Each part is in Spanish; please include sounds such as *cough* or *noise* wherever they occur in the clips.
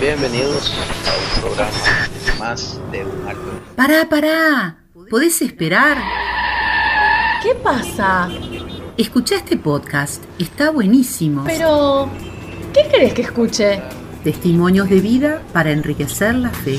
Bienvenidos a un programa más de un alto. Pará, pará. ¿Podés esperar? ¿Qué pasa? Escucha este podcast. Está buenísimo. Pero, ¿qué querés que escuche? Testimonios de vida para enriquecer la fe.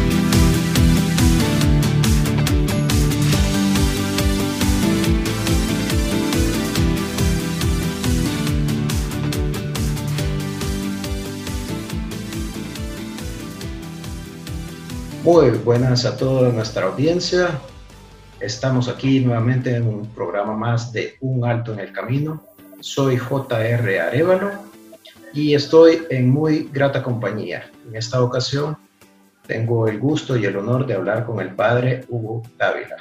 Muy buenas a toda nuestra audiencia. Estamos aquí nuevamente en un programa más de Un Alto en el Camino. Soy JR Arevalo y estoy en muy grata compañía. En esta ocasión tengo el gusto y el honor de hablar con el padre Hugo Dávila.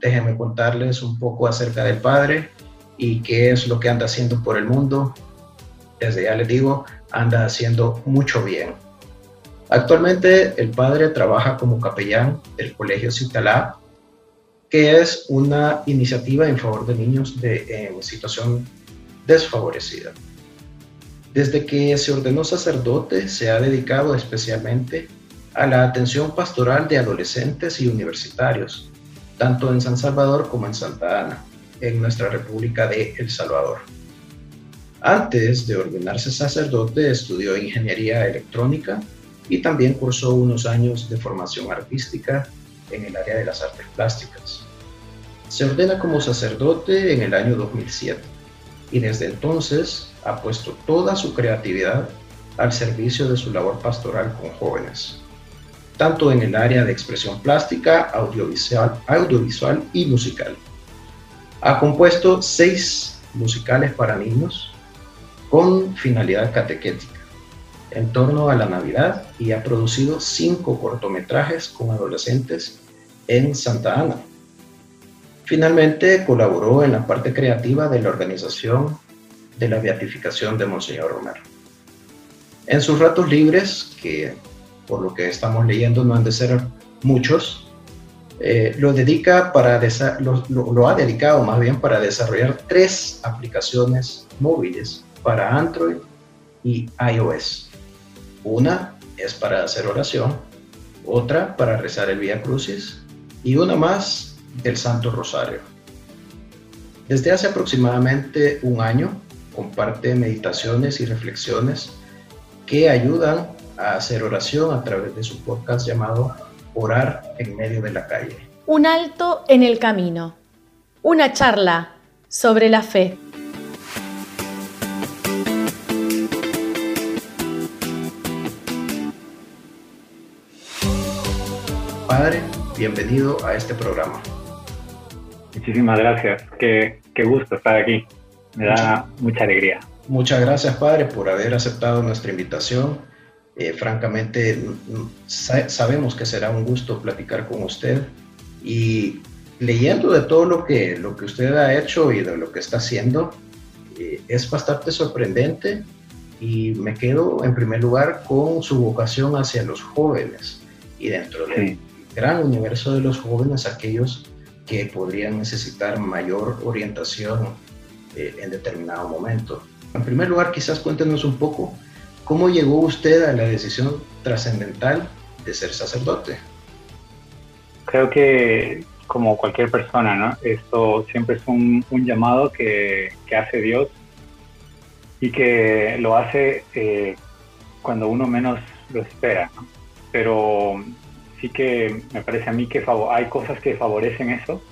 Déjenme contarles un poco acerca del padre y qué es lo que anda haciendo por el mundo. Desde ya les digo, anda haciendo mucho bien. Actualmente el padre trabaja como capellán del Colegio Citalá que es una iniciativa en favor de niños de, en situación desfavorecida. Desde que se ordenó sacerdote, se ha dedicado especialmente a la atención pastoral de adolescentes y universitarios, tanto en San Salvador como en Santa Ana, en nuestra República de El Salvador. Antes de ordenarse sacerdote, estudió ingeniería electrónica y también cursó unos años de formación artística en el área de las artes plásticas. Se ordena como sacerdote en el año 2007 y desde entonces ha puesto toda su creatividad al servicio de su labor pastoral con jóvenes, tanto en el área de expresión plástica, audiovisual, audiovisual y musical. Ha compuesto seis musicales para niños con finalidad catequética en torno a la Navidad y ha producido cinco cortometrajes con adolescentes en Santa Ana. Finalmente colaboró en la parte creativa de la organización de la beatificación de Monseñor Romero. En sus ratos libres, que por lo que estamos leyendo no han de ser muchos, eh, lo, dedica para lo ha dedicado más bien para desarrollar tres aplicaciones móviles para Android y iOS. Una es para hacer oración, otra para rezar el Vía Crucis y una más del Santo Rosario. Desde hace aproximadamente un año comparte meditaciones y reflexiones que ayudan a hacer oración a través de su podcast llamado Orar en medio de la calle. Un alto en el camino. Una charla sobre la fe. Bienvenido a este programa. Muchísimas gracias, qué, gusto estar aquí, me da mucha alegría. Muchas gracias, Padre, por haber aceptado nuestra invitación. Eh, francamente, sabemos que será un gusto platicar con usted y leyendo de todo lo que, lo que usted ha hecho y de lo que está haciendo, eh, es bastante sorprendente y me quedo en primer lugar con su vocación hacia los jóvenes y dentro de gran universo de los jóvenes, aquellos que podrían necesitar mayor orientación eh, en determinado momento. En primer lugar, quizás cuéntenos un poco cómo llegó usted a la decisión trascendental de ser sacerdote. Creo que como cualquier persona, ¿no? Esto siempre es un, llamado que, hace Dios y que lo hace eh, cuando uno menos lo espera, ¿no? Pero sí que me parece a mí que hay cosas que favorecen eso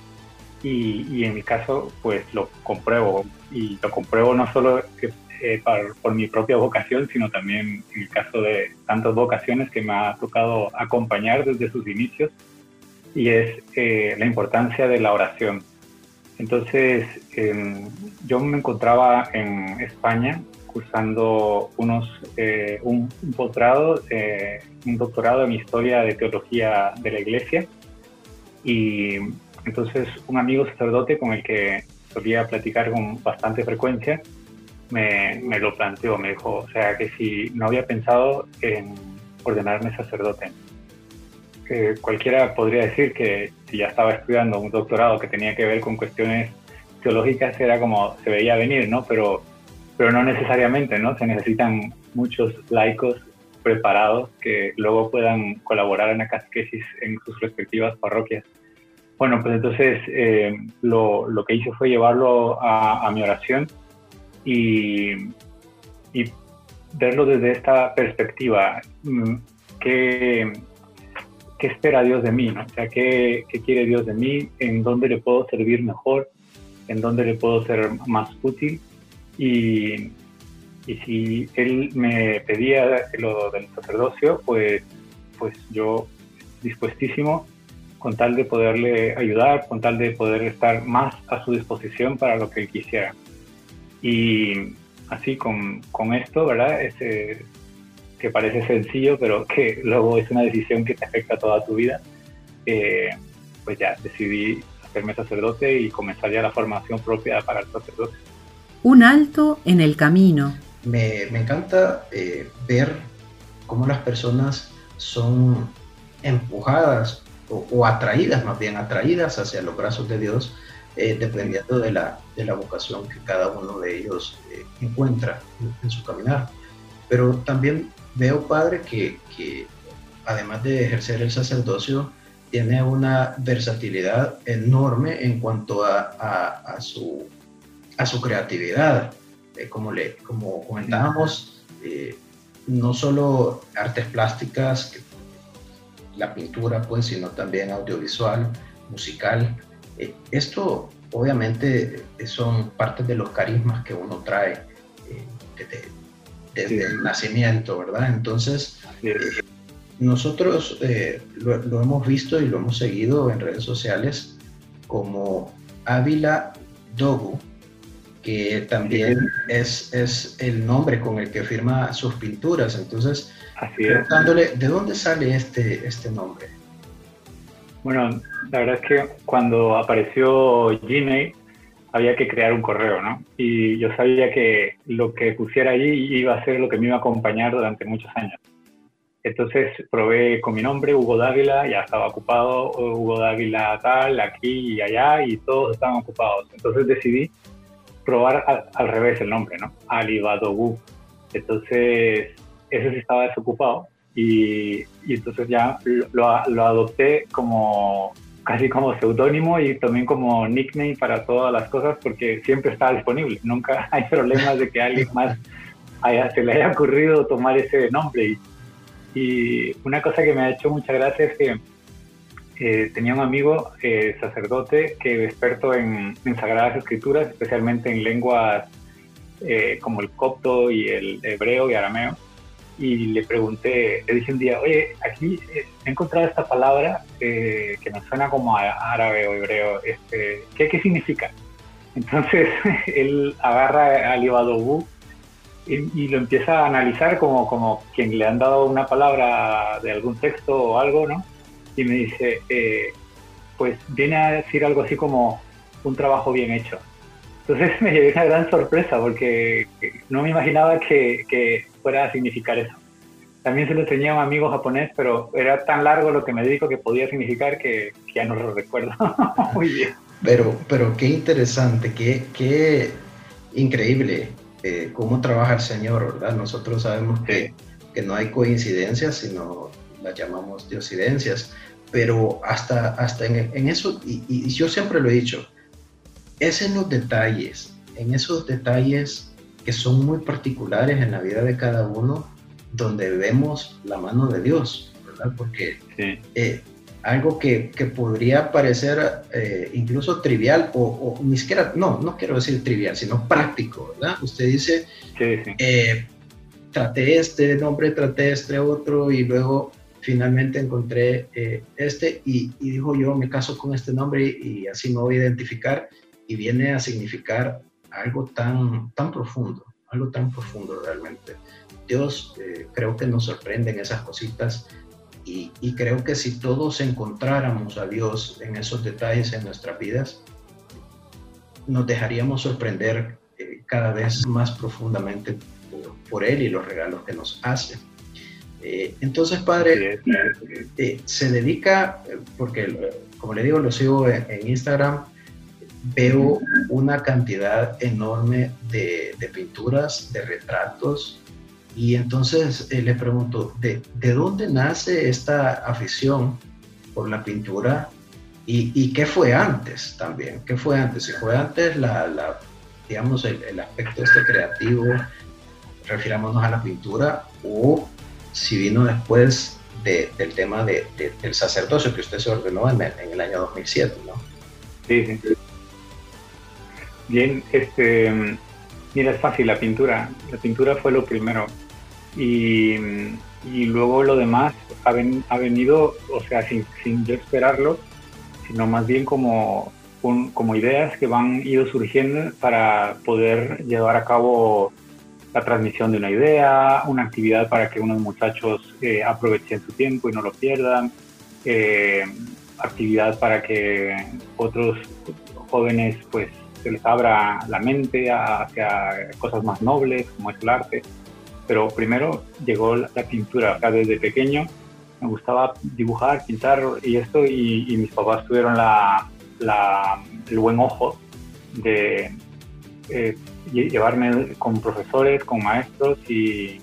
y, en mi caso pues lo compruebo y lo compruebo no solo eh, por, mi propia vocación sino también en el caso de tantas vocaciones que me ha tocado acompañar desde sus inicios y es eh, la importancia de la oración. Entonces, em, yo me encontraba en España cursando unos, eh, un, un, eh, un doctorado en historia de teología de la iglesia. Y entonces un amigo sacerdote con el que solía platicar con bastante frecuencia me, me lo planteó, me dijo, o sea, que si no había pensado en ordenarme sacerdote. Eh, cualquiera podría decir que si ya estaba estudiando un doctorado que tenía que ver con cuestiones teológicas era como se veía venir, ¿no? Pero, pero no necesariamente, ¿no? Se necesitan muchos laicos preparados que luego puedan colaborar en la catequesis en sus respectivas parroquias. Bueno, pues entonces eh, lo, lo, que hice fue llevarlo a, a mi oración y, y, verlo desde esta perspectiva. Mm, ¿Qué, qué espera Dios de mí? O sea, ¿qué, ¿qué, quiere Dios de mí? ¿En dónde le puedo servir mejor? ¿En dónde le puedo ser más útil? Y, y si Él me pedía lo del sacerdocio, pues, pues yo dispuestísimo con tal de poderle ayudar, con tal de poder estar más a su disposición para lo que él quisiera. Y así con, con esto, ¿verdad? Que parece sencillo, pero que luego es una decisión que te afecta toda tu vida, eh, pues ya decidí hacerme sacerdote y comenzar ya la formación propia para el sacerdote. Un alto en el camino. Me, me encanta eh, ver cómo las personas son empujadas o, atraídas, más bien atraídas hacia los brazos de Dios, eh, dependiendo de la, de la vocación que cada uno de ellos eh, encuentra en, su caminar. Pero también veo, Padre, que, que además de ejercer el sacerdocio, tiene una versatilidad enorme en cuanto a, a, su, a su creatividad. Eh, como, le, como comentábamos, no solo artes plásticas, la pintura, pues, sino también audiovisual, musical. Eh, esto obviamente son partes de los carismas que uno trae eh, desde, el nacimiento, ¿verdad? Entonces, eh, nosotros lo, hemos visto y lo hemos seguido en redes sociales como Ávila Dogu, que también es, es el nombre con el que firma sus pinturas. Entonces, preguntándole, ¿de dónde sale este, este nombre? Bueno, la verdad es que cuando apareció Gmail había que crear un correo, ¿no? Y yo sabía que lo que pusiera allí iba a ser lo que me iba a acompañar durante muchos años. Entonces probé con mi nombre, Hugo Dávila, ya estaba ocupado, Hugo Dávila tal, aquí y allá, y todos estaban ocupados. Entonces decidí probar al, revés el nombre, ¿no? Alibadogu. Entonces ese sí estaba desocupado y, y entonces ya lo, lo, adopté como casi como seudónimo y también como nickname para todas las cosas porque siempre está disponible. Nunca *laughs* hay problemas de que alguien más haya, se le haya ocurrido tomar ese nombre. Y, y una cosa que me ha hecho mucha gracia es que eh, tenía un amigo eh, sacerdote que experto en, Sagradas Escrituras, especialmente en lenguas eh, como el copto y el hebreo y arameo y le pregunté, le dije un día, oye, aquí eh, he encontrado esta palabra que me suena como árabe o hebreo, este, ¿qué, ¿qué significa? Entonces *laughs* él agarra al Ibadobu y, y, lo empieza a analizar como, como quien le han dado una palabra de algún texto o algo, ¿no? Y me dice, eh, pues viene a decir algo así como un trabajo bien hecho. Entonces *laughs* me llevé una gran sorpresa porque no me imaginaba que, que fuera a significar eso. También se lo tenía a un amigo japonés, pero era tan largo lo que me dijo que podía significar que, ya no lo recuerdo *laughs* muy bien. Pero, pero qué interesante, qué, qué increíble eh, cómo trabaja el Señor, ¿verdad? Nosotros sabemos que, que no hay coincidencias, sino las llamamos diosidencias, pero hasta, hasta en, en eso, y, y yo siempre lo he dicho, es en los detalles, en esos detalles que son muy particulares en la vida de cada uno, donde vemos la mano de Dios, ¿verdad? Porque eh, algo que, que, podría parecer eh, incluso trivial o, ni siquiera, no, no quiero decir trivial, sino práctico, ¿verdad? Usted dice, eh, traté este nombre, traté este otro y luego finalmente encontré este y, y, dijo yo me caso con este nombre y, y así me voy a identificar y viene a significar algo tan, tan profundo, algo tan profundo realmente. Dios eh, creo que nos sorprende en esas cositas y, creo que si todos encontráramos a Dios en esos detalles en nuestras vidas, nos dejaríamos sorprender eh, cada vez más profundamente por, Él y los regalos que nos hace. Eh, entonces, Padre, se dedica, porque como le digo, lo sigo en Instagram, veo una cantidad enorme de, pinturas, de retratos, y entonces eh, le pregunto, ¿de, dónde nace esta afición por la pintura? ¿Y, qué fue antes también? ¿Qué fue antes? Si fue antes la, digamos, el, aspecto este creativo, refirámonos a la pintura, o si vino después del tema del sacerdocio que usted se ordenó en el, en el año 2007, ¿no? Sí, sí. Bien, este, mira, es fácil la pintura. La pintura fue lo primero. Y, luego lo demás ha, ha, venido, o sea, sin, sin, yo esperarlo, sino más bien como, como ideas que van ido surgiendo para poder llevar a cabo la transmisión de una idea, una actividad para que unos muchachos eh, aprovechen su tiempo y no lo pierdan, eh, actividad para que otros jóvenes pues se les abra la mente hacia cosas más nobles, como es el arte. Pero primero llegó la, pintura. O desde pequeño me gustaba dibujar, pintar y esto, y, mis papás tuvieron la, el buen ojo de eh, llevarme con profesores, con maestros, y,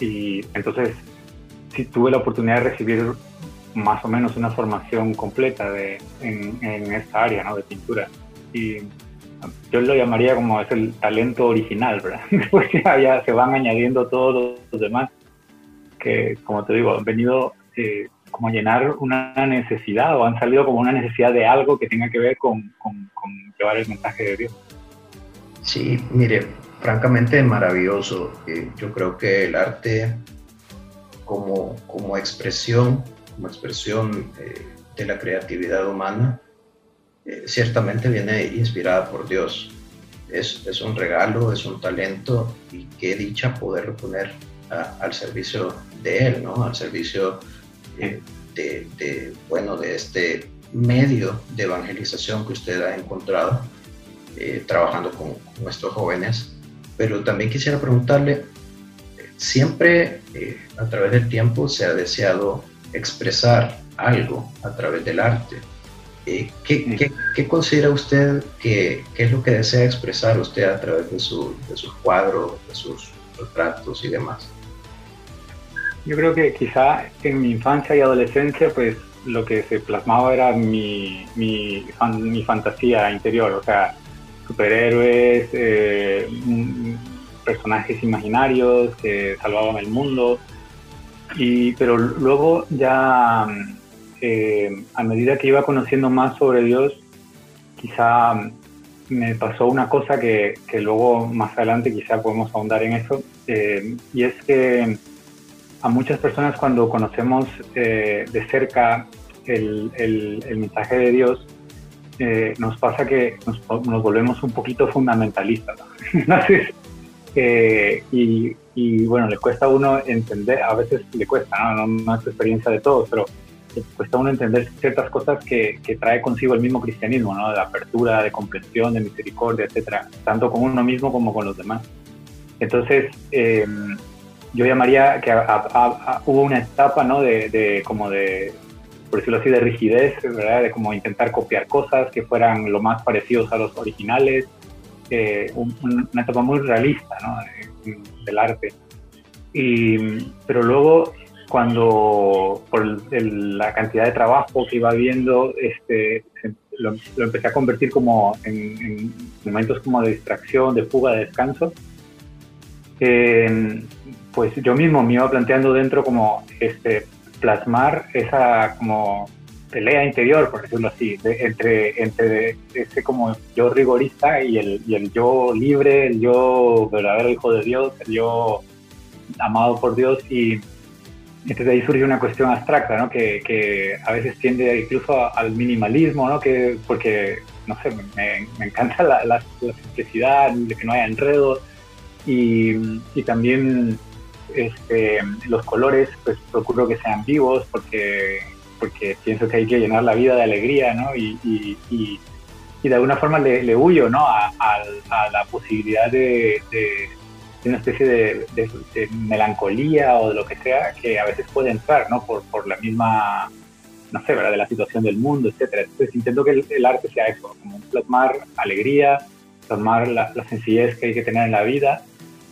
y entonces sí tuve la oportunidad de recibir más o menos una formación completa de, en, en esta área ¿no? de pintura. Y yo lo llamaría como es el talento original, ¿verdad? *laughs* Después ya se van añadiendo todos los demás que, como te digo, han venido eh, como a llenar una necesidad o han salido como una necesidad de algo que tenga que ver con, con, llevar el mensaje de Dios. Sí, mire, francamente maravilloso. Eh, yo creo que el arte como, como expresión, como expresión eh, de la creatividad humana, eh, ciertamente viene inspirada por Dios. Es, es, un regalo, es un talento y qué dicha poderlo poner al servicio de Él, ¿no? Al servicio de, bueno, de este medio de evangelización que usted ha encontrado eh, trabajando con, nuestros jóvenes. Pero también quisiera preguntarle, siempre a través del tiempo se ha deseado expresar algo a través del arte eh, ¿qué, considera usted que, es lo que desea expresar usted a través de, su, de sus cuadros, de sus retratos y demás? Yo creo que quizá en mi infancia y adolescencia, pues lo que se plasmaba era mi, mi, mi fantasía interior, o sea, superhéroes, eh, personajes imaginarios que salvaban el mundo. Y, pero luego ya eh, a medida que iba conociendo más sobre Dios, quizá me pasó una cosa que, luego más adelante quizá podemos ahondar en eso, eh, y es que a muchas personas cuando conocemos eh, de cerca el, mensaje de Dios, nos pasa que nos, volvemos un poquito fundamentalistas. *laughs* y, y, bueno, le cuesta a uno entender, a veces le cuesta, no, no, no es experiencia de todos, pero cuesta uno entender ciertas cosas que, que, trae consigo el mismo cristianismo, ¿no? De apertura, de comprensión, de misericordia, etcétera, tanto con uno mismo como con los demás. Entonces, em, yo llamaría que hubo una etapa, ¿no? De, de, como de, por decirlo así, de rigidez, ¿verdad? De como intentar copiar cosas que fueran lo más parecidos a los originales, eh, una etapa muy realista, ¿no? del arte. Y, pero luego cuando por la cantidad de trabajo que iba viendo, este, lo, empecé a convertir como en, momentos como de distracción, de fuga, de descanso. pues yo mismo me iba planteando dentro como este, plasmar esa como pelea interior, por decirlo así, entre, entre ese como yo rigorista y el, y el yo libre, el yo verdadero hijo de Dios, el yo amado por Dios y entonces ahí surge una cuestión abstracta, ¿no? que, que a veces tiende incluso al minimalismo, ¿no? que, porque no sé, me, encanta la, la, simplicidad, de que no haya enredos y, y también este, los colores, pues procuro que sean vivos porque, porque pienso que hay que llenar la vida de alegría, ¿no? Y, y, y, de alguna forma le, huyo, ¿no? A, la posibilidad de, una especie de, melancolía o de lo que sea que a veces puede entrar, ¿no? Por, por la misma, no sé, ¿verdad? De la situación del mundo, etcétera. Entonces intento que el, arte sea eso, como plasmar alegría, plasmar la, la sencillez que hay que tener en la vida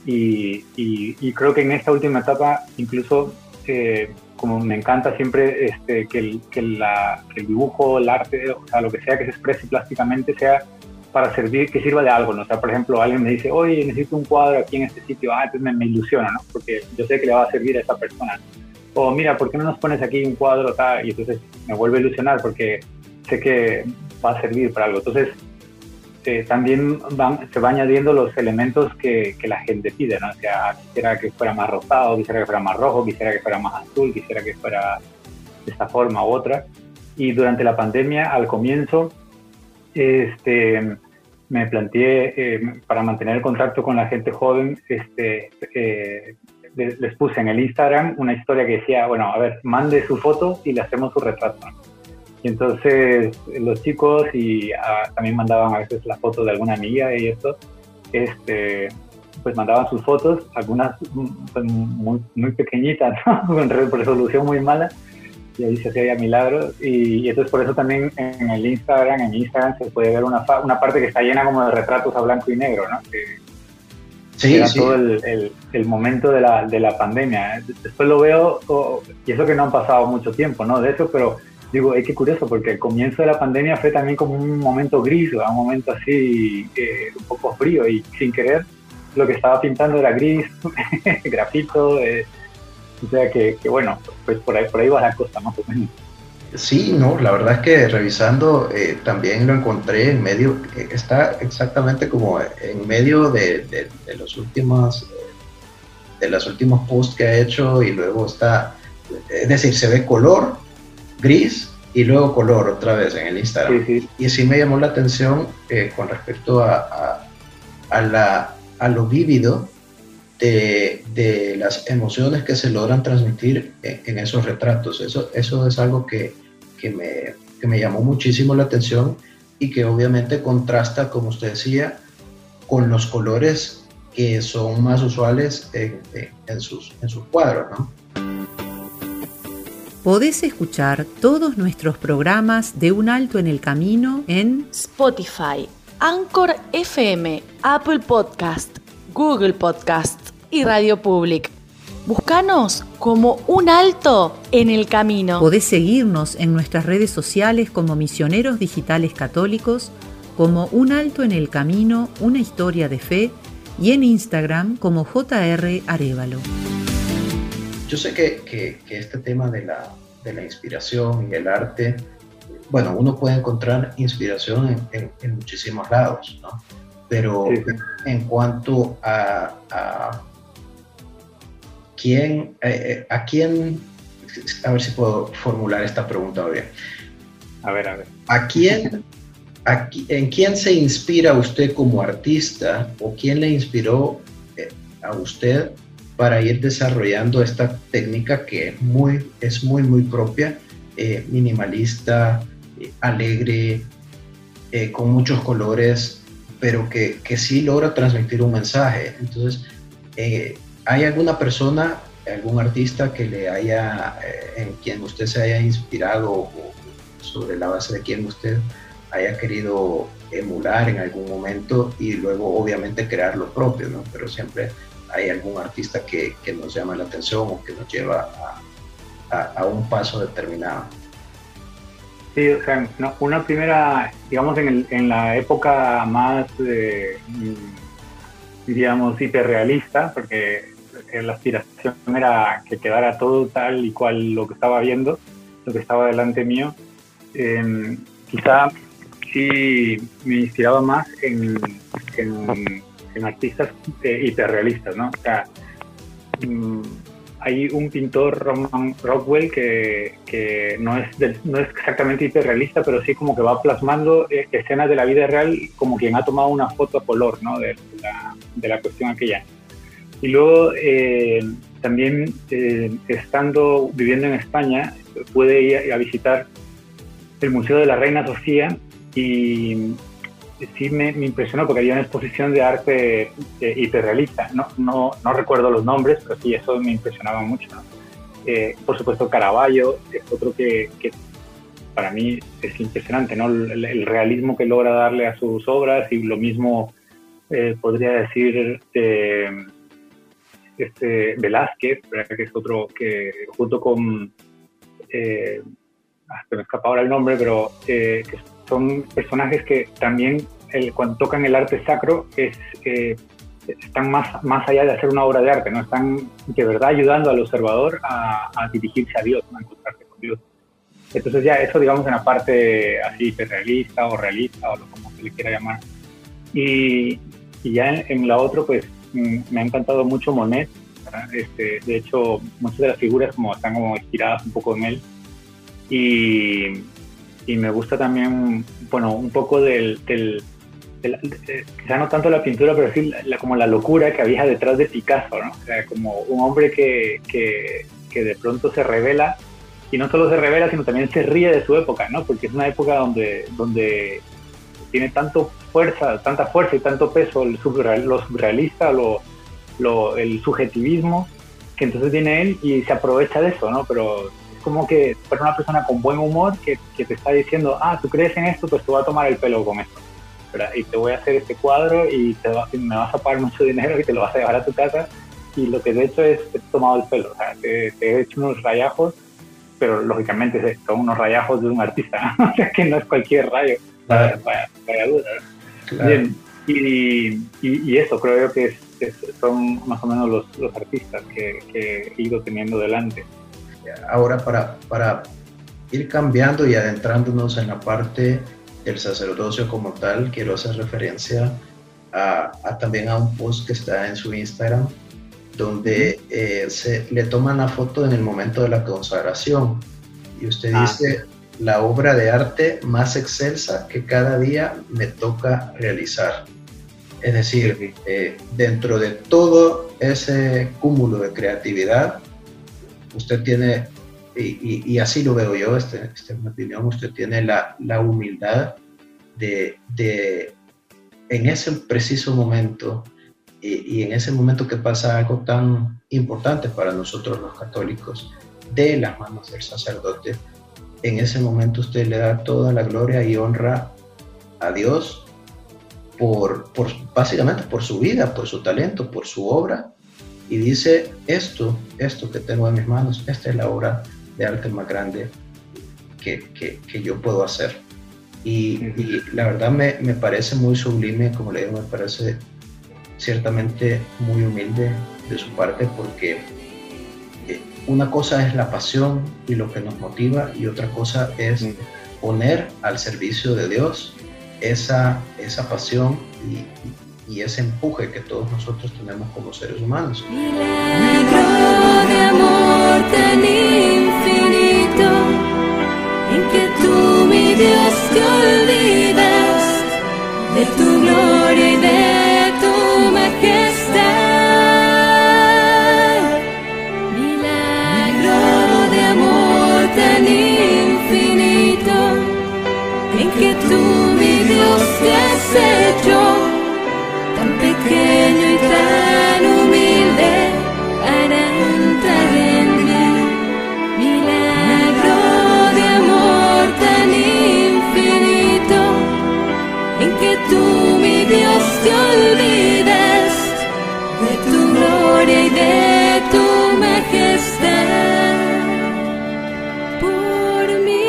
y, y, creo que en esta última etapa, incluso, eh, como me encanta siempre este, que, el, que, la, que, el, dibujo, el arte, o sea, lo que sea que se exprese plásticamente sea para servir, que sirva de algo, ¿no? O sea, por ejemplo, alguien me dice, oye, necesito un cuadro aquí en este sitio, ah, entonces me, me ilusiona, ¿no? Porque yo sé que le va a servir a esa persona. O mira, ¿por qué no nos pones aquí un cuadro tal? Y entonces me vuelve a ilusionar porque sé que va a servir para algo. Entonces, este, también van, se van añadiendo los elementos que, que, la gente pide, ¿no? O sea, quisiera que fuera más rosado, quisiera que fuera más rojo, quisiera que fuera más azul, quisiera que fuera de esta forma u otra. Y durante la pandemia, al comienzo, este, me planteé, eh, para mantener el contacto con la gente joven, este, eh, les puse en el Instagram una historia que decía, bueno, a ver, mande su foto y le hacemos su retrato. Y entonces los chicos y ah, también mandaban a veces las fotos de alguna amiga y esto, este, pues mandaban sus fotos, algunas pues, muy, muy pequeñitas, *laughs* con resolución muy mala, y ahí se hacía milagros. Y, entonces por eso también en el Instagram, en Instagram se puede ver una, una parte que está llena como de retratos a blanco y negro, ¿no? Que, sí, era todo el, el, momento de la, de la pandemia. Después lo veo, y eso que no han pasado mucho tiempo, ¿no? De eso, pero digo, es que curioso, porque el comienzo de la pandemia fue también como un momento gris, un momento así, eh, un poco frío, y sin querer lo que estaba pintando era gris, *laughs* grafito, eh, o sea que, bueno, pues por ahí, por ahí va la cosa más o menos. Sí, no, la verdad es que revisando eh, también lo encontré en medio, está exactamente como en medio de, de, los últimos, de los últimos posts que ha hecho y luego está, es decir, se ve color, gris y luego color otra vez en el Instagram. Y sí me llamó la atención eh, con respecto a, a, la, a lo vívido de, de, las emociones que se logran transmitir en, esos retratos. Eso, eso es algo que, que, me, que, me, llamó muchísimo la atención y que obviamente contrasta, como usted decía, con los colores que son más usuales en, en sus, en sus cuadros, ¿no? Podés escuchar todos nuestros programas de Un Alto en el Camino en Spotify, Anchor FM, Apple Podcast, Google Podcast y Radio Public. Búscanos como Un Alto en el Camino. Podés seguirnos en nuestras redes sociales como Misioneros Digitales Católicos, como Un Alto en el Camino, una historia de fe, y en Instagram como JR Arevalo yo sé que, este tema de la, inspiración y el arte, bueno, uno puede encontrar inspiración en, muchísimos lados, ¿no? Pero en cuanto a, a quién, eh, eh, a quién, a ver si puedo formular esta pregunta bien. A ver, a ver. ¿A quién, en quién se inspira usted como artista o quién le inspiró eh, a usted para ir desarrollando esta técnica que es muy, es muy, muy propia, eh, minimalista, eh, alegre, eh, con muchos colores, pero que, que, sí logra transmitir un mensaje. Entonces, ¿hay alguna persona, algún artista que le haya, en quien usted se haya inspirado o sobre la base de quien usted haya querido emular en algún momento y luego obviamente crear lo propio, ¿no? Pero siempre hay algún artista que, que, nos llama la atención o que nos lleva a, a, un paso determinado. Sí, o sea, una primera, digamos, en, el, en la época más, eh, diríamos, hiperrealista, porque la aspiración era que quedara todo tal y cual lo que estaba viendo, lo que estaba delante mío. Em, quizá sí me inspiraba más en, en en artistas eh, hiperrealistas, ¿no? O sea, mm, hay un pintor, Roman Rockwell, que, que no, es no es exactamente hiperrealista, pero sí como que va plasmando eh, escenas de la vida real como quien ha tomado una foto a color ¿no? de, la, de la cuestión aquella. Y luego eh, también estando viviendo en España, pude ir a visitar el Museo de la Reina Sofía y sí me, impresionó porque había una exposición de arte eh, hiperrealista. No, no, no, recuerdo los nombres, pero sí, eso me impresionaba mucho. Eh, por supuesto, Caravaggio es otro que, para mí es impresionante, ¿no? El, realismo que logra darle a sus obras y lo mismo eh, podría decir este Velázquez, que es otro que junto con... Ah, se me escapa ahora el nombre, pero que son personajes que también cuando tocan el arte sacro es, eh, están más, más allá de hacer una obra de arte, ¿no? están de verdad ayudando al observador a, dirigirse a Dios, a encontrarse con Dios. Entonces ya eso digamos en la parte así realista o realista o como se le quiera llamar. Y, y ya en, la otra pues mm, me ha encantado mucho Monet. Este, de hecho muchas de las figuras como están como inspiradas un poco en él. Y, y me gusta también, bueno, un poco del, del, quizá no tanto la pintura, pero sí la, como la locura que había detrás de Picasso, ¿no? O como un hombre que, que, de pronto se revela, y no solo se revela, sino también se ríe de su época, ¿no? Porque es una época donde, donde tiene tanto fuerza, tanta fuerza y tanto peso el lo surrealista, lo, lo, el subjetivismo, que entonces viene él y se aprovecha de eso, ¿no? Pero como que para una persona con buen humor que, que, te está diciendo, ah, tú crees en esto, pues te voy a tomar el pelo con esto. Y te voy a hacer este cuadro y te me vas a pagar mucho dinero y te lo vas a llevar a tu casa. Y lo que he hecho es, he tomado el pelo, o sea, te, he hecho unos rayajos, pero lógicamente son unos rayajos de un artista, *laughs* o sea, que no es cualquier rayo, vaya, vaya, duda. Bien, y, y, eso creo que son más o menos los, los artistas que, que he ido teniendo delante ahora para, para ir cambiando y adentrándonos en la parte del sacerdocio como tal, quiero hacer referencia a, también a un post que está en su Instagram, donde eh, se le toman la foto en el momento de la consagración. Y usted ah. dice, la obra de arte más excelsa que cada día me toca realizar. Es decir, eh, dentro de todo ese cúmulo de creatividad, usted tiene, y, así lo veo yo, este es mi opinión, usted tiene la, la humildad de, de, en ese preciso momento y, en ese momento que pasa algo tan importante para nosotros los católicos, de las manos del sacerdote, en ese momento usted le da toda la gloria y honra a Dios por, por, básicamente por su vida, por su talento, por su obra, y dice, esto, esto que tengo en mis manos, esta es la obra de arte más grande que, que, yo puedo hacer. Y, la verdad me, me, parece muy sublime, como le digo, me parece ciertamente muy humilde de su parte porque eh, una cosa es la pasión y lo que nos motiva y otra cosa es poner al servicio de Dios esa, esa pasión y, y ese empuje que todos nosotros tenemos como seres humanos. Milagro de amor tan en que tú, mi Dios, te olvidas de tu gloria y de tu majestad. Milagro de amor tan infinito, en que tú, mi Dios, te has hecho pequeño te olvidas de tu gloria y de tu majestad. Por mí.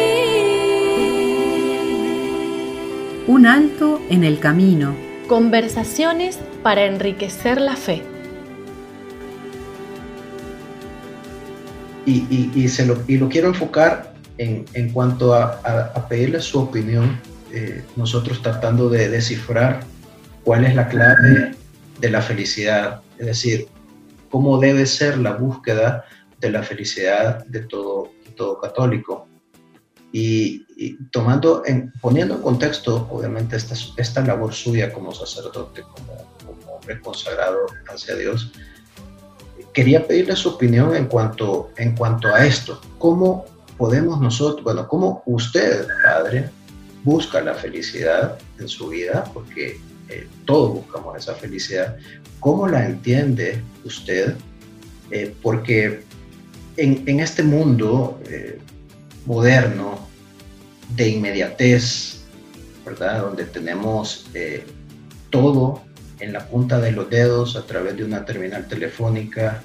Un alto en el camino Conversaciones para enriquecer la fe. Y, se lo, y lo, quiero enfocar en, en cuanto a, a, pedirle su opinión, eh, nosotros tratando de descifrar cuál es la clave de la felicidad, es decir, cómo debe ser la búsqueda de la felicidad de todo, todo católico. Y, tomando, en, poniendo en contexto, obviamente, esta, esta labor suya como sacerdote, como, como hombre consagrado hacia Dios, quería pedirle su opinión en cuanto, en cuanto a esto. ¿Cómo podemos nosotros, bueno, cómo usted, padre, busca la felicidad en su vida? Porque eh, todos buscamos esa felicidad. ¿Cómo la entiende usted? Eh, porque en, en, este mundo eh, moderno de inmediatez, ¿verdad? Donde tenemos todo en la punta de los dedos a través de una terminal telefónica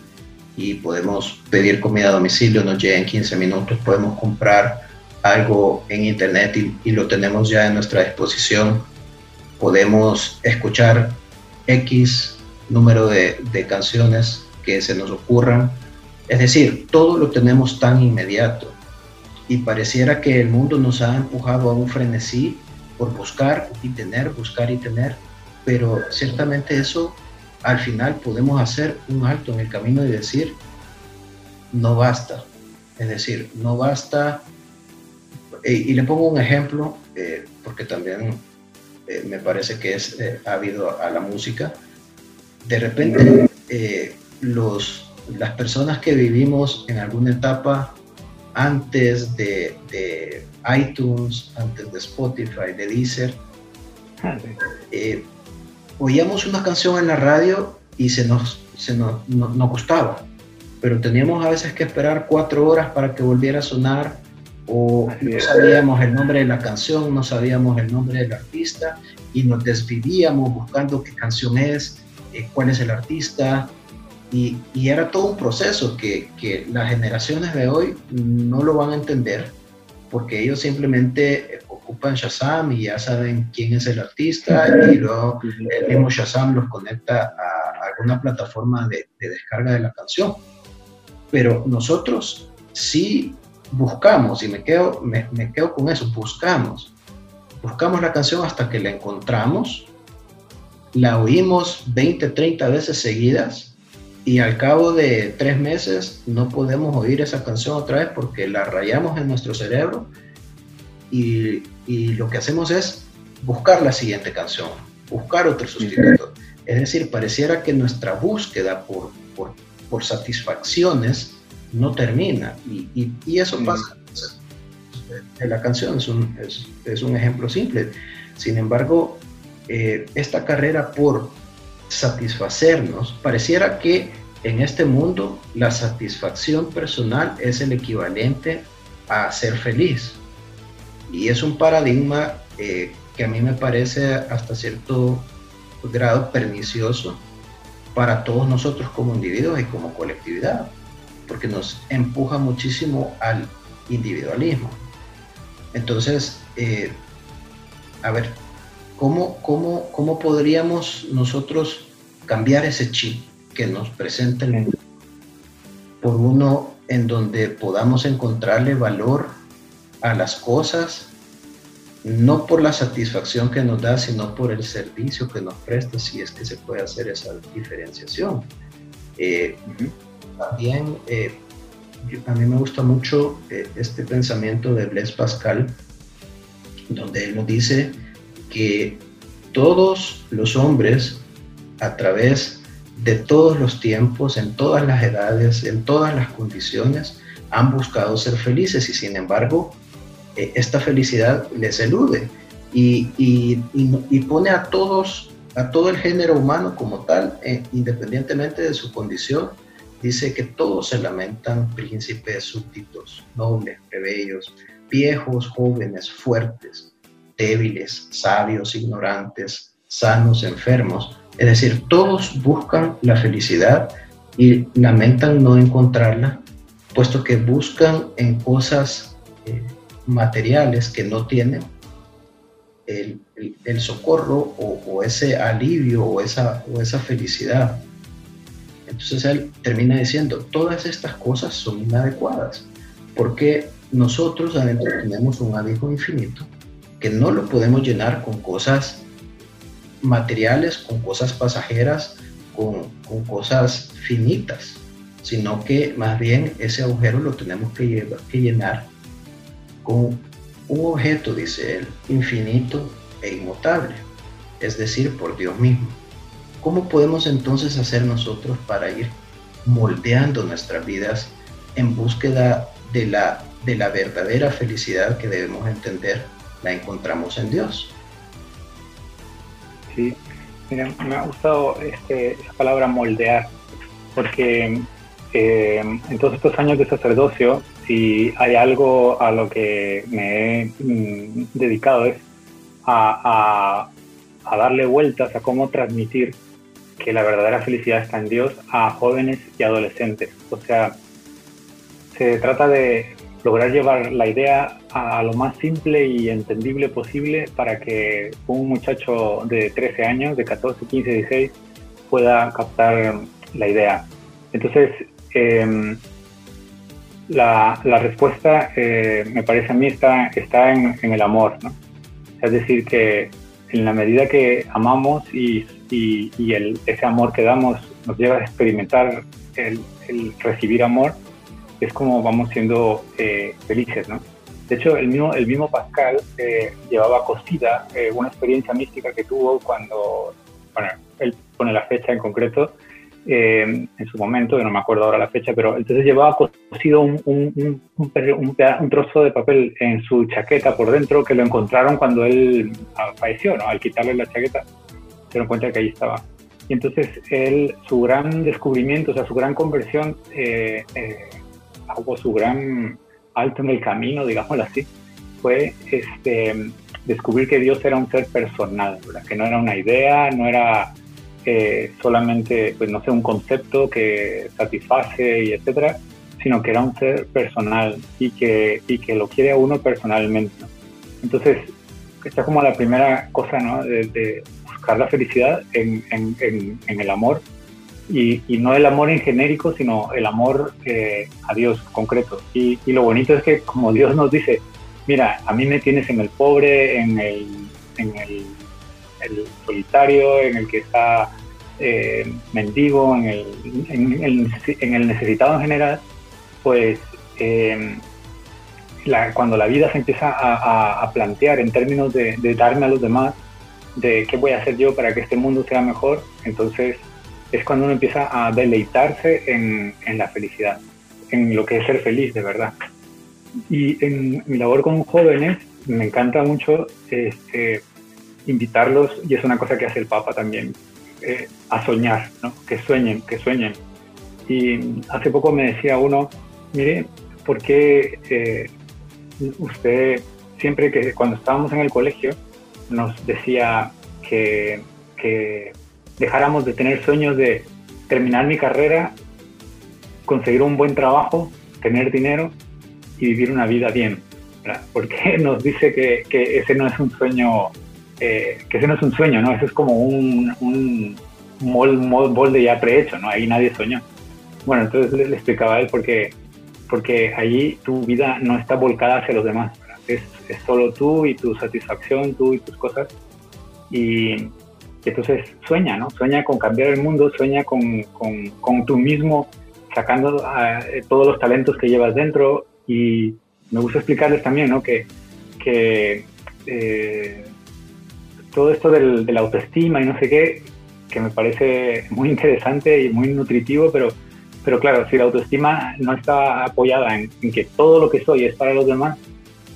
y podemos pedir comida a domicilio, nos llega en 15 minutos, podemos comprar algo en internet y, lo tenemos ya en nuestra disposición, podemos escuchar X número de, de canciones que se nos ocurran, es decir, todo lo tenemos tan inmediato y pareciera que el mundo nos ha empujado a un frenesí por buscar y tener, buscar y tener, pero ciertamente eso al final podemos hacer un alto en el camino y decir, no basta. Es decir, no basta. Eh, y, le pongo un ejemplo, eh, porque también eh, me parece que es habido a la música. De repente, los, las personas que vivimos en alguna etapa antes de, de iTunes, antes de Spotify, de Deezer, oíamos una canción en la radio y se nos, se nos, gustaba, pero teníamos a veces que esperar cuatro horas para que volviera a sonar o no sabíamos el nombre de la canción, no sabíamos el nombre del artista y nos desvivíamos buscando qué canción es, eh, cuál es el artista. Y, y, era todo un proceso que, que las generaciones de hoy no lo van a entender porque ellos simplemente ocupan Shazam y ya saben quién es el artista y luego el mismo Shazam los conecta a alguna plataforma de, descarga de la canción. Pero nosotros sí buscamos, y me quedo, me, me quedo con eso, buscamos. Buscamos la canción hasta que la encontramos, la oímos 20, 30 veces seguidas y al cabo de tres meses no podemos oír esa canción otra vez porque la rayamos en nuestro cerebro y, y lo que hacemos es buscar la siguiente canción, buscar otro sustituto. Es decir, pareciera que nuestra búsqueda por, por, por satisfacciones no termina y, y, eso pasa. En la canción es un, es, es un, ejemplo simple. Sin embargo, eh, esta carrera por satisfacernos, pareciera que en este mundo la satisfacción personal es el equivalente a ser feliz. Y es un paradigma eh, que a mí me parece hasta cierto grado pernicioso para todos nosotros como individuos y como colectividad, porque nos empuja muchísimo al individualismo. Entonces, eh, a ver, ¿cómo, cómo, ¿cómo podríamos nosotros cambiar ese chip que nos presenta el mundo por uno en donde podamos encontrarle valor a las cosas, no por la satisfacción que nos da, sino por el servicio que nos presta, si es que se puede hacer esa diferenciación. Eh, también eh, a mí me gusta mucho eh, este pensamiento de Blaise Pascal, donde él nos dice que todos los hombres, a través de todos los tiempos, en todas las edades, en todas las condiciones, han buscado ser felices y sin embargo eh, esta felicidad les elude y, y, pone a todos, a todo el género humano como tal, independientemente de su condición, dice que todos se lamentan príncipes, súbditos, nobles, plebeyos, viejos, jóvenes, fuertes, débiles, sabios, ignorantes, sanos, enfermos. Es decir, todos buscan la felicidad y lamentan no encontrarla, puesto que buscan en cosas eh, materiales que no tienen el, el, socorro o, ese alivio o esa, o esa felicidad. Entonces él termina diciendo, todas estas cosas son inadecuadas, porque nosotros adentro tenemos un abismo infinito que no lo podemos llenar con cosas materiales, con cosas pasajeras, con, cosas finitas, sino que más bien ese agujero lo tenemos que, que llenar con un objeto, dice él, infinito e inmutable, es decir, por Dios mismo. ¿Cómo podemos entonces hacer nosotros para ir moldeando nuestras vidas en búsqueda de la, de la verdadera felicidad que debemos entender, la encontramos en Dios? Sí, Mira, me ha gustado este, esa palabra moldear, porque eh, en todos estos años de sacerdocio, si hay algo a lo que me he mm, dedicado es a, a, darle vueltas a cómo transmitir que la verdadera felicidad está en Dios a jóvenes y adolescentes. O sea, se trata de lograr llevar la idea a, lo más simple y entendible posible para que un muchacho de 13 años, de 14, 15, 16, pueda captar la idea. Entonces, em, la, la, respuesta, eh, me parece a mí, está, está en, el amor, ¿no? Es decir, que en la medida que amamos y, y, el, ese amor que damos nos lleva a experimentar el, el recibir amor, es como vamos siendo eh, felices, ¿no? De hecho, el mismo, el mismo Pascal eh, llevaba cosida eh, una experiencia mística que tuvo cuando, bueno, él pone la fecha en concreto, en su momento, yo no me acuerdo ahora la fecha, pero entonces llevaba cosido un, un, un, un, trozo de papel en su chaqueta por dentro que lo encontraron cuando él falleció, ¿no? Al quitarle la chaqueta, se dieron cuenta que ahí estaba. Y entonces él, su gran descubrimiento, o sea, su gran conversión, eh, hubo su gran alto en el camino, digámoslo así, fue este, descubrir que Dios era un ser personal, que no era una idea, no era solamente, pues no sé, un concepto que satisface y etcétera, sino que era un ser personal y que, y que lo quiere a uno personalmente. Entonces, esta es como la primera cosa, ¿no? De, buscar la felicidad en, en, el amor y, no el amor en genérico, sino el amor eh, a Dios concreto. Y, lo bonito es que como Dios nos dice, mira, a mí me tienes en el pobre, en en el, solitario, en el que está eh, mendigo, en el, en, el, necesitado en general, pues eh, cuando la vida se empieza a, plantear en términos de, de darme a los demás, de qué voy a hacer yo para que este mundo sea mejor, entonces es cuando uno empieza a deleitarse en, la felicidad, en lo que es ser feliz de verdad. Y en mi labor con jóvenes me encanta mucho este, invitarlos, y es una cosa que hace el Papa también, eh, a soñar, ¿no? que sueñen, que sueñen. Y hace poco me decía uno, mire, ¿por qué eh, usted siempre que cuando estábamos en el colegio nos decía que, que dejáramos de tener sueños de terminar mi carrera, conseguir un buen trabajo, tener dinero y vivir una vida bien. Porque *laughs* nos dice que, ese no es un sueño, eh, que ese no es un sueño, ¿no? Eso es como un, un molde ya prehecho, ¿no? Ahí nadie soñó. Bueno, entonces le, explicaba a él porque, porque allí tu vida no está volcada hacia los demás. Es, es, solo tú y tu satisfacción, tú y tus cosas. Y, entonces sueña, ¿no? Sueña con cambiar el mundo, sueña con, con, con tú mismo, sacando eh, todos los talentos que llevas dentro. Y me gusta explicarles también, ¿no? Que, que eh, todo esto del, autoestima y no sé qué, que me parece muy interesante y muy nutritivo, pero, pero claro, si la autoestima no está apoyada en, que todo lo que soy es para los demás,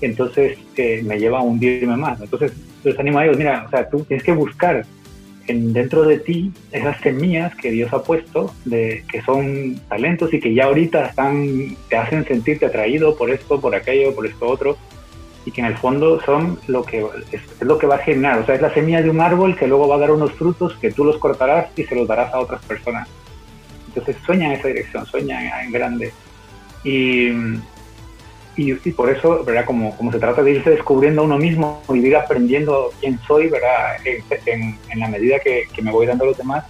entonces eh, me lleva a hundirme más. Entonces, les animo a ellos, mira, o sea, tú tienes que buscar en, dentro de ti esas semillas que Dios ha puesto, de, que son talentos y que ya ahorita están, te hacen sentirte atraído por esto, por aquello, por esto otro, y que en el fondo son lo que es, lo que va a generar. O sea, es la semilla de un árbol que luego va a dar unos frutos que tú los cortarás y se los darás a otras personas. Entonces sueña en esa dirección, sueña en grande. Y, y, por eso, ¿verdad? Como, como se trata de irse descubriendo a uno mismo y ir aprendiendo quién soy, ¿verdad? En, en, la medida que, que, me voy dando a los demás.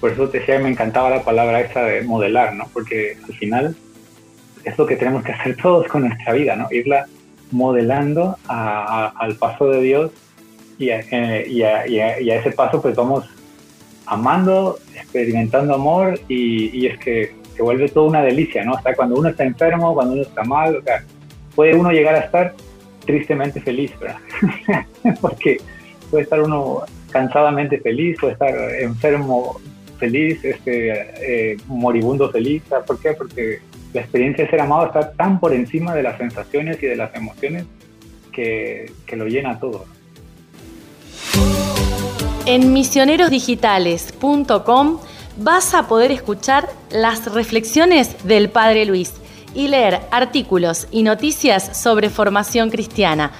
Por eso te decía que me encantaba la palabra esa de modelar, ¿no? Porque al final es lo que tenemos que hacer *laughs* todos con nuestra vida, ¿no? Irla modelando al paso de Dios y a, eh, y, a, ese paso pues vamos amando, experimentando amor y, es que se vuelve toda una delicia, ¿no? O sea, cuando uno está enfermo, cuando uno está mal, o sea, puede uno llegar a estar tristemente feliz, ¿verdad? *laughs* Porque puede estar uno cansadamente feliz, puede estar enfermo feliz, este, eh, moribundo feliz. ¿Por qué? Porque la experiencia de ser amado está tan por encima de las sensaciones y de las emociones que, que lo llena todo. En misionerosdigitales.com vas a poder escuchar las reflexiones del Padre Luis y leer artículos y noticias sobre formación cristiana.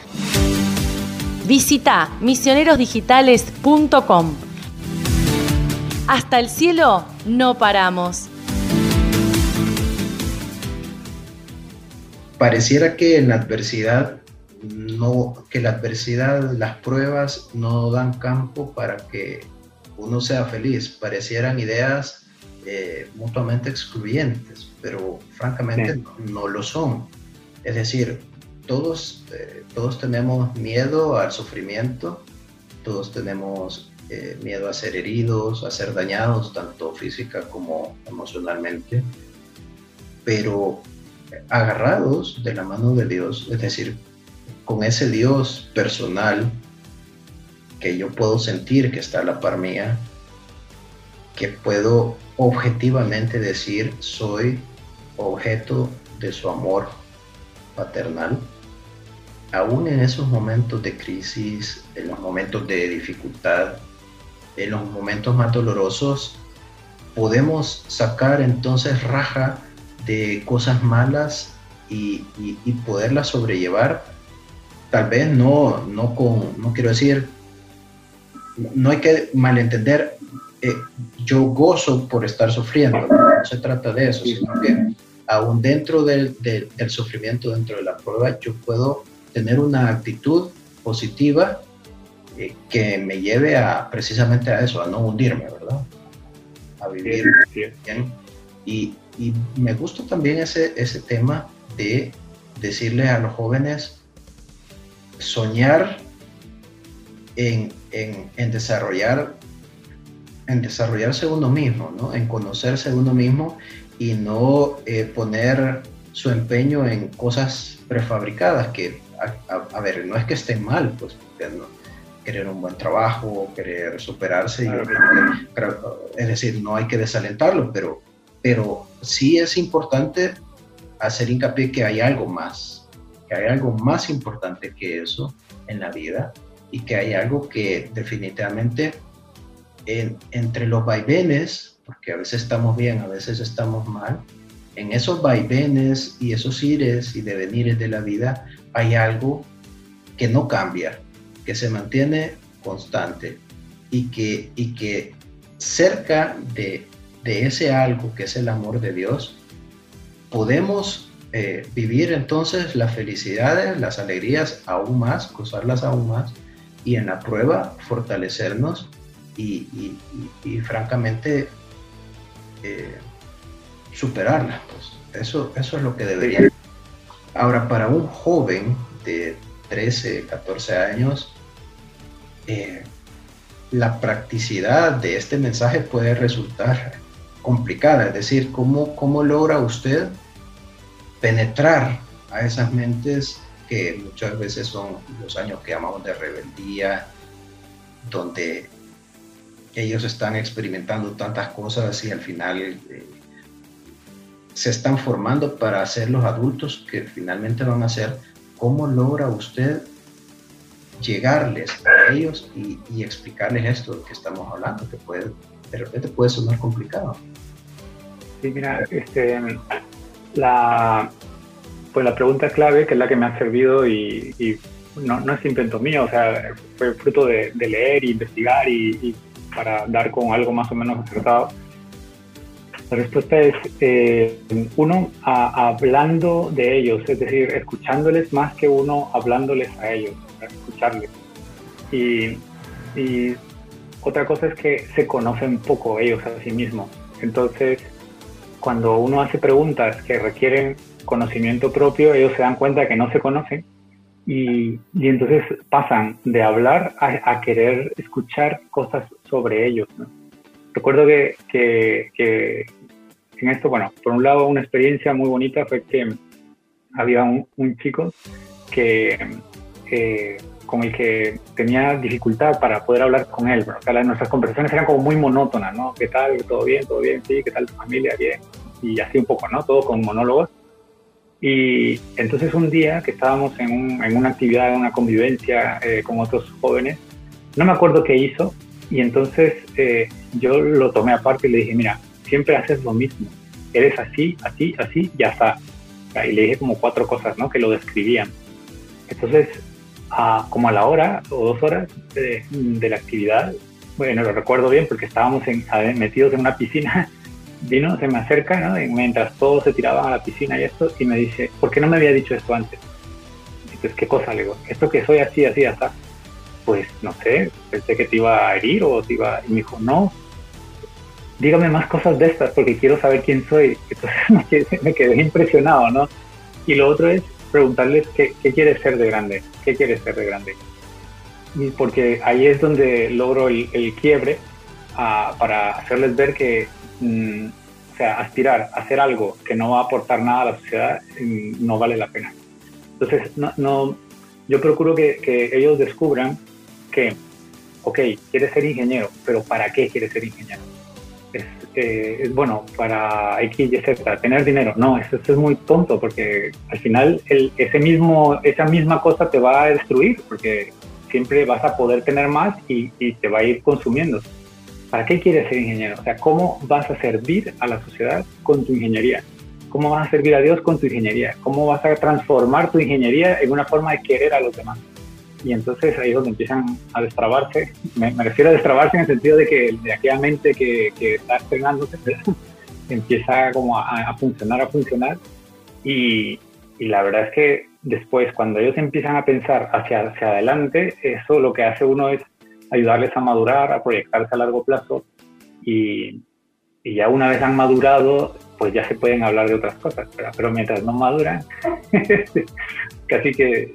Visita misionerosdigitales.com. Hasta el cielo no paramos. Pareciera que en la adversidad no, que la adversidad, las pruebas no dan campo para que uno sea feliz. Parecieran ideas eh, mutuamente excluyentes, pero francamente no, lo son. Es decir, todos, eh, todos tenemos miedo al sufrimiento, todos tenemos eh, miedo a ser heridos, a ser dañados, tanto física como emocionalmente, pero agarrados de la mano de Dios, es decir, con ese Dios personal que yo puedo sentir que está a la par mía, que puedo objetivamente decir soy objeto de su amor paternal, aún en esos momentos de crisis, en los momentos de dificultad, en los momentos más dolorosos, podemos sacar entonces raja de cosas malas y, y poderlas sobrellevar tal vez no, no con, no quiero decir, no hay que malentender, eh, yo gozo por estar sufriendo, no se trata de eso, sino que aún dentro del, sufrimiento, dentro de la prueba, yo puedo tener una actitud positiva eh, que me lleve a precisamente a eso, a no hundirme, ¿verdad? A vivir bien. Y, y, me gusta también ese, ese tema de decirle a los jóvenes, soñar en, desarrollar en desarrollarse uno mismo, ¿no? en conocerse uno mismo y no eh, poner su empeño en cosas prefabricadas que, a, ver, no es que estén mal, pues, querer un buen trabajo, querer superarse, es decir, no hay que desalentarlo, pero, pero sí es importante hacer hincapié que hay algo más, hay algo más importante que eso en la vida y que hay algo que definitivamente entre los vaivenes, porque a veces estamos bien, a veces estamos mal, en esos vaivenes y esos ires y devenires de la vida hay algo que no cambia, que se mantiene constante y que, y que cerca de, de ese algo que es el amor de Dios, podemos eh, vivir entonces las felicidades, las alegrías aún más, gozarlas aún más y en la prueba fortalecernos y, francamente eh, superarlas. Pues. Eso, eso es lo que debería. Ahora, para un joven de 13, 14 años, eh, la practicidad de este mensaje puede resultar complicada. Es decir, ¿cómo, cómo logra usted penetrar a esas mentes que muchas veces son los años que llamamos de rebeldía, donde ellos están experimentando tantas cosas y al final eh, se están formando para ser los adultos que finalmente van a ser. ¿Cómo logra usted llegarles a ellos y, explicarles esto de que estamos hablando? Que puede, de repente puede sonar complicado. Sí, mira, este, la, pues la pregunta clave, que es la que me ha servido y, no, no, es invento mío, o sea, fue fruto de, leer e investigar y, para dar con algo más o menos acertado. La respuesta es, eh, uno, hablando de ellos, es decir, escuchándoles más que uno hablándoles a ellos, escucharles. Y, y otra cosa es que se conocen poco ellos a sí mismos. Entonces, cuando uno hace preguntas que requieren conocimiento propio, ellos se dan cuenta que no se conocen y, y entonces pasan de hablar a, querer escuchar cosas sobre ellos. Recuerdo que, que, en esto, bueno, por un lado una experiencia muy bonita fue que había un, chico que eh, con el que tenía dificultad para poder hablar con él. O sea, nuestras conversaciones eran como muy monótonas, ¿no? ¿Qué tal? ¿Todo bien? ¿Todo bien? Sí, ¿qué tal tu familia? Bien. Y así un poco, ¿no? Todo con monólogos. Y entonces un día que estábamos en, un, en una actividad, en una convivencia eh, con otros jóvenes, no me acuerdo qué hizo, y entonces eh, yo lo tomé aparte y le dije, mira, siempre haces lo mismo, eres así, así, así, ya está. Y le dije como cuatro cosas, ¿no? Que lo describían. Entonces, a, como a la hora o dos horas de, de, la actividad, bueno, lo recuerdo bien porque estábamos en, metidos en una piscina, *laughs* vino, se me acerca, mientras todos se tiraban a la piscina y esto, y me dice, ¿por qué no me había dicho esto antes? Entonces, ¿qué cosa? Le digo, esto que soy así, así, así. Pues no sé, pensé que te iba a herir o te iba. Y me dijo, no, dígame más cosas de estas porque quiero saber quién soy. *laughs* Entonces me quedé, impresionado, ¿no? Y lo otro es preguntarles qué, qué quieres ser de grande, qué quieres ser de grande. Porque ahí es donde logro el, quiebre ah, para hacerles ver que, mm, o sea, aspirar a hacer algo que no va a aportar nada a la sociedad mm, no vale la pena. Entonces, no, no yo procuro que, que ellos descubran que, ok, quieres ser ingeniero, pero ¿para qué quieres ser ingeniero? Eh, es, bueno para X, Y, Z, tener dinero. No, eso, es muy tonto porque al final el, ese mismo, esa misma cosa te va a destruir porque siempre vas a poder tener más y, y, te va a ir consumiendo. ¿Para qué quieres ser ingeniero? O sea, ¿cómo vas a servir a la sociedad con tu ingeniería? ¿Cómo vas a servir a Dios con tu ingeniería? ¿Cómo vas a transformar tu ingeniería en una forma de querer a los demás? Y entonces ahí es donde empiezan a destrabarse. Me, refiero a destrabarse en el sentido de que de aquella mente que, que está estrenándose *laughs* empieza como a, funcionar, a funcionar. Y, y, la verdad es que después cuando ellos empiezan a pensar hacia, hacia adelante, eso lo que hace uno es ayudarles a madurar, a proyectarse a largo plazo. Y, y ya una vez han madurado, pues ya se pueden hablar de otras cosas, pero, mientras no maduran, *laughs* casi que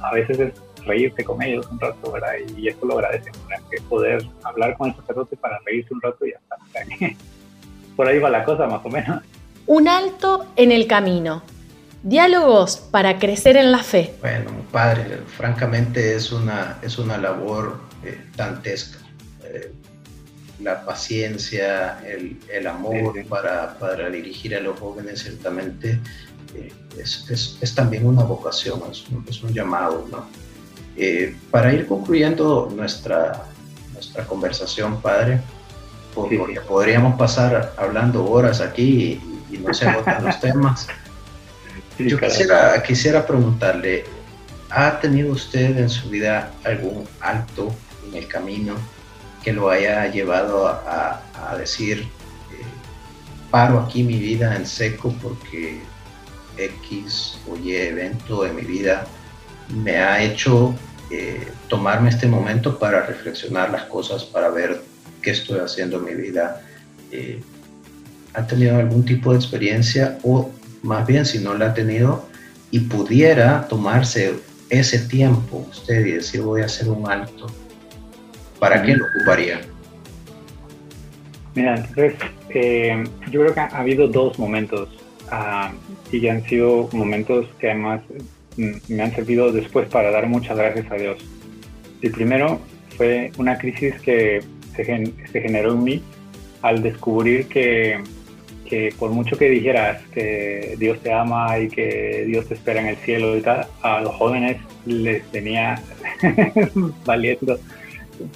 a veces es reírse con ellos un rato, ¿verdad? Y eso lo agradecen, Que poder hablar con el sacerdote para reírse un rato y ya está. *laughs* por ahí va la cosa, más o menos. Un alto en el camino. Diálogos para crecer en la fe. Bueno, padre, francamente es una, es una labor eh, dantesca. Eh, la paciencia, el, el amor Para, para, dirigir a los jóvenes, ciertamente eh, es, es, es, también una vocación, es un, es un llamado, ¿no? Eh, para ir concluyendo nuestra, nuestra conversación, padre, porque podríamos pasar hablando horas aquí y, no se agotan los *laughs* temas. Yo quisiera, quisiera preguntarle, ¿ha tenido usted en su vida algún alto en el camino que lo haya llevado a, a decir, eh, paro aquí mi vida en seco porque X o Y evento de mi vida me ha hecho eh, tomarme este momento para reflexionar las cosas, para ver qué estoy haciendo en mi vida. Eh, ¿Ha tenido algún tipo de experiencia o más bien si no la ha tenido y pudiera tomarse ese tiempo usted y decir voy a hacer un alto? ¿Para qué lo ocuparía? Mira, entonces eh, yo creo que ha habido dos momentos uh, y han sido momentos que además me han servido después para dar muchas gracias a Dios. El primero fue una crisis que se, generó en mí al descubrir que, que, por mucho que dijeras que Dios te ama y que Dios te espera en el cielo y tal, a los jóvenes les tenía *laughs* valiendo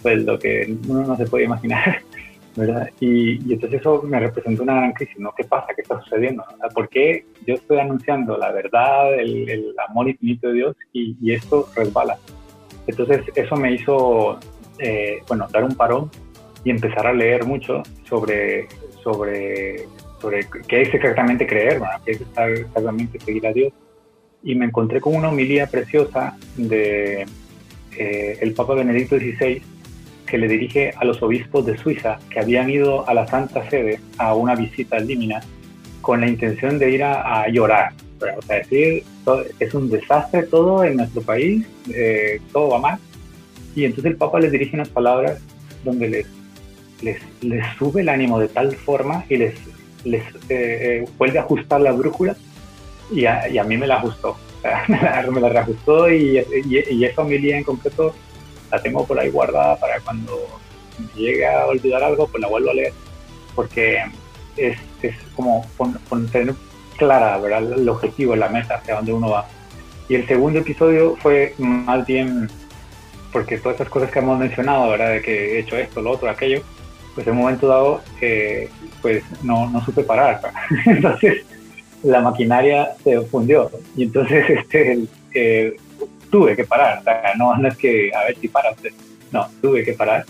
pues lo que uno no se puede imaginar. Y, entonces eso me representó una gran crisis, ¿no? ¿Qué pasa? ¿Qué está sucediendo? ¿Por qué yo estoy anunciando la verdad, el, amor infinito de Dios y, esto resbala? Entonces eso me hizo, eh, bueno, dar un parón y empezar a leer mucho sobre, sobre, sobre qué es exactamente creer, qué es exactamente seguir a Dios. Y me encontré con una homilía preciosa de eh, el Papa Benedicto XVI, que le dirige a los obispos de Suiza que habían ido a la Santa Sede a una visita al Límina con la intención de ir a, llorar. O sea, decir, es un desastre todo en nuestro país, eh, todo va mal. Y entonces el Papa les dirige unas palabras donde les, les, les, sube el ánimo de tal forma y les les eh, vuelve a ajustar la brújula y a, y a, mí me la ajustó. *laughs* me la reajustó y, y, y, esa familia en concreto la tengo por ahí guardada para cuando llegue a olvidar algo, pues la vuelvo a leer. Porque es, es como tener clara ¿verdad? el objetivo, la meta hacia dónde uno va. Y el segundo episodio fue más bien porque todas esas cosas que hemos mencionado, ¿verdad? De que he hecho esto, lo otro, aquello, pues en un momento dado, eh, pues no, no supe parar. *laughs* Entonces, la maquinaria se fundió y entonces *laughs* este, eh, tuve que parar. O sea, no, no es que a ver si para usted, no, tuve que parar.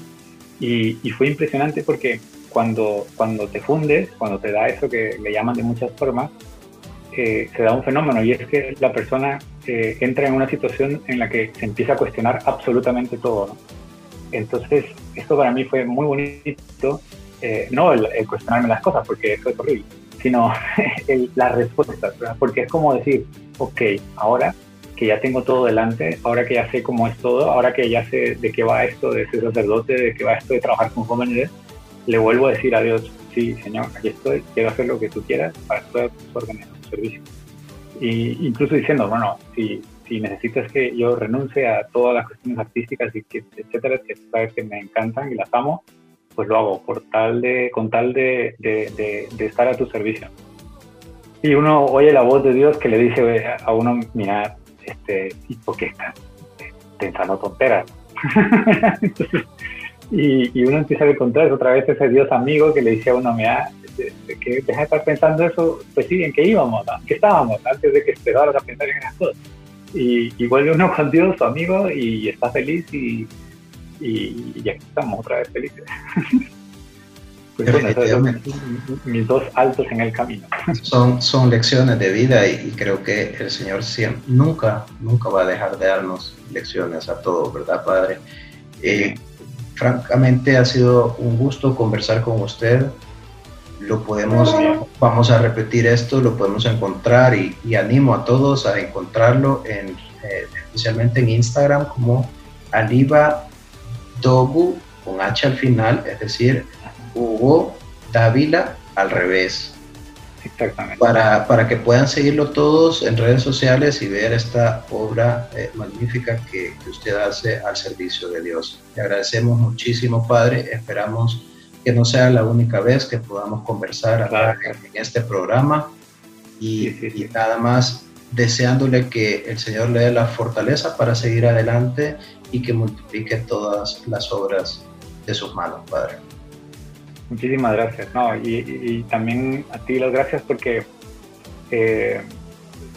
Y, y, fue impresionante porque cuando, cuando te fundes, cuando te da eso que le llaman de muchas formas, eh, se da un fenómeno y es que la persona eh, entra en una situación en la que se empieza a cuestionar absolutamente todo. ¿no? Entonces, esto para mí fue muy bonito, eh, no el, el, cuestionarme las cosas, porque eso es horrible, sino *laughs* el, las respuestas, porque es como decir, ok, ahora que ya tengo todo delante, ahora que ya sé cómo es todo, ahora que ya sé de qué va esto de ser sacerdote, de qué va esto de trabajar con jóvenes, le vuelvo a decir a Dios, sí, Señor, aquí estoy, quiero hacer lo que tú quieras para tus órdenes, tu servicio. Y incluso diciendo, bueno, si, si necesitas que yo renuncie a todas las cuestiones artísticas y que, etcétera, que sabes que me encantan y las amo, pues lo hago por tal de, con tal de, de, de, de estar a tu servicio. Y uno oye la voz de Dios que le dice a uno, mira, este, ¿y por qué estás pensando tonteras? *laughs* y, y, uno empieza a encontrar otra vez ese Dios amigo que le dice a uno, mira, que deja de estar pensando eso, pues sí, ¿en qué íbamos? ¿En qué estábamos? Antes de que empezaras a pensar en esas cosas. Y, y, vuelve uno *laughs* con Dios, su amigo, y está feliz y, y, y aquí estamos otra vez felices. *laughs* pues bueno, son mis dos altos en el camino. *laughs* Son, son lecciones de vida y, y creo que el Señor siempre, nunca, nunca va a dejar de darnos lecciones a todos, ¿verdad, Padre? Eh, francamente ha sido un gusto conversar con usted. Lo podemos, vamos a repetir esto, lo podemos encontrar y, y animo a todos a encontrarlo, en, eh, especialmente en Instagram como Aliva Dogu con H al final, es decir, Hugo Dávila al revés. Exactamente. Para, para, que puedan seguirlo todos en redes sociales y ver esta obra eh, magnífica que, que, usted hace al servicio de Dios. Le agradecemos muchísimo, Padre. Esperamos que no sea la única vez que podamos conversar claro. en, en, este programa. Y, sí, sí, sí. y nada más deseándole que el Señor le dé la fortaleza para seguir adelante y que multiplique todas las obras de sus manos, Padre. Muchísimas gracias. No, y, y, también a ti las gracias porque eh,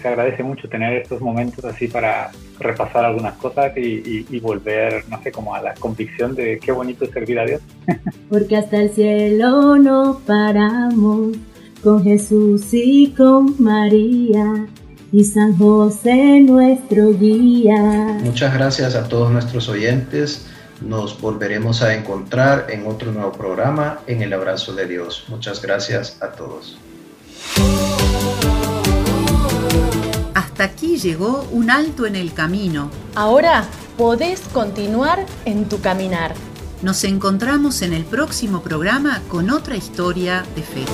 se agradece mucho tener estos momentos así para repasar algunas cosas y, y, volver, no sé, como a la convicción de qué bonito es servir a Dios. *laughs* Porque hasta el cielo no paramos con Jesús y con María y San José nuestro guía. Muchas gracias a todos nuestros oyentes. Nos volveremos a encontrar en otro nuevo programa en el abrazo de Dios. Muchas gracias a todos. Hasta aquí llegó un alto en el camino. Ahora podés continuar en tu caminar. Nos encontramos en el próximo programa con otra historia de fe.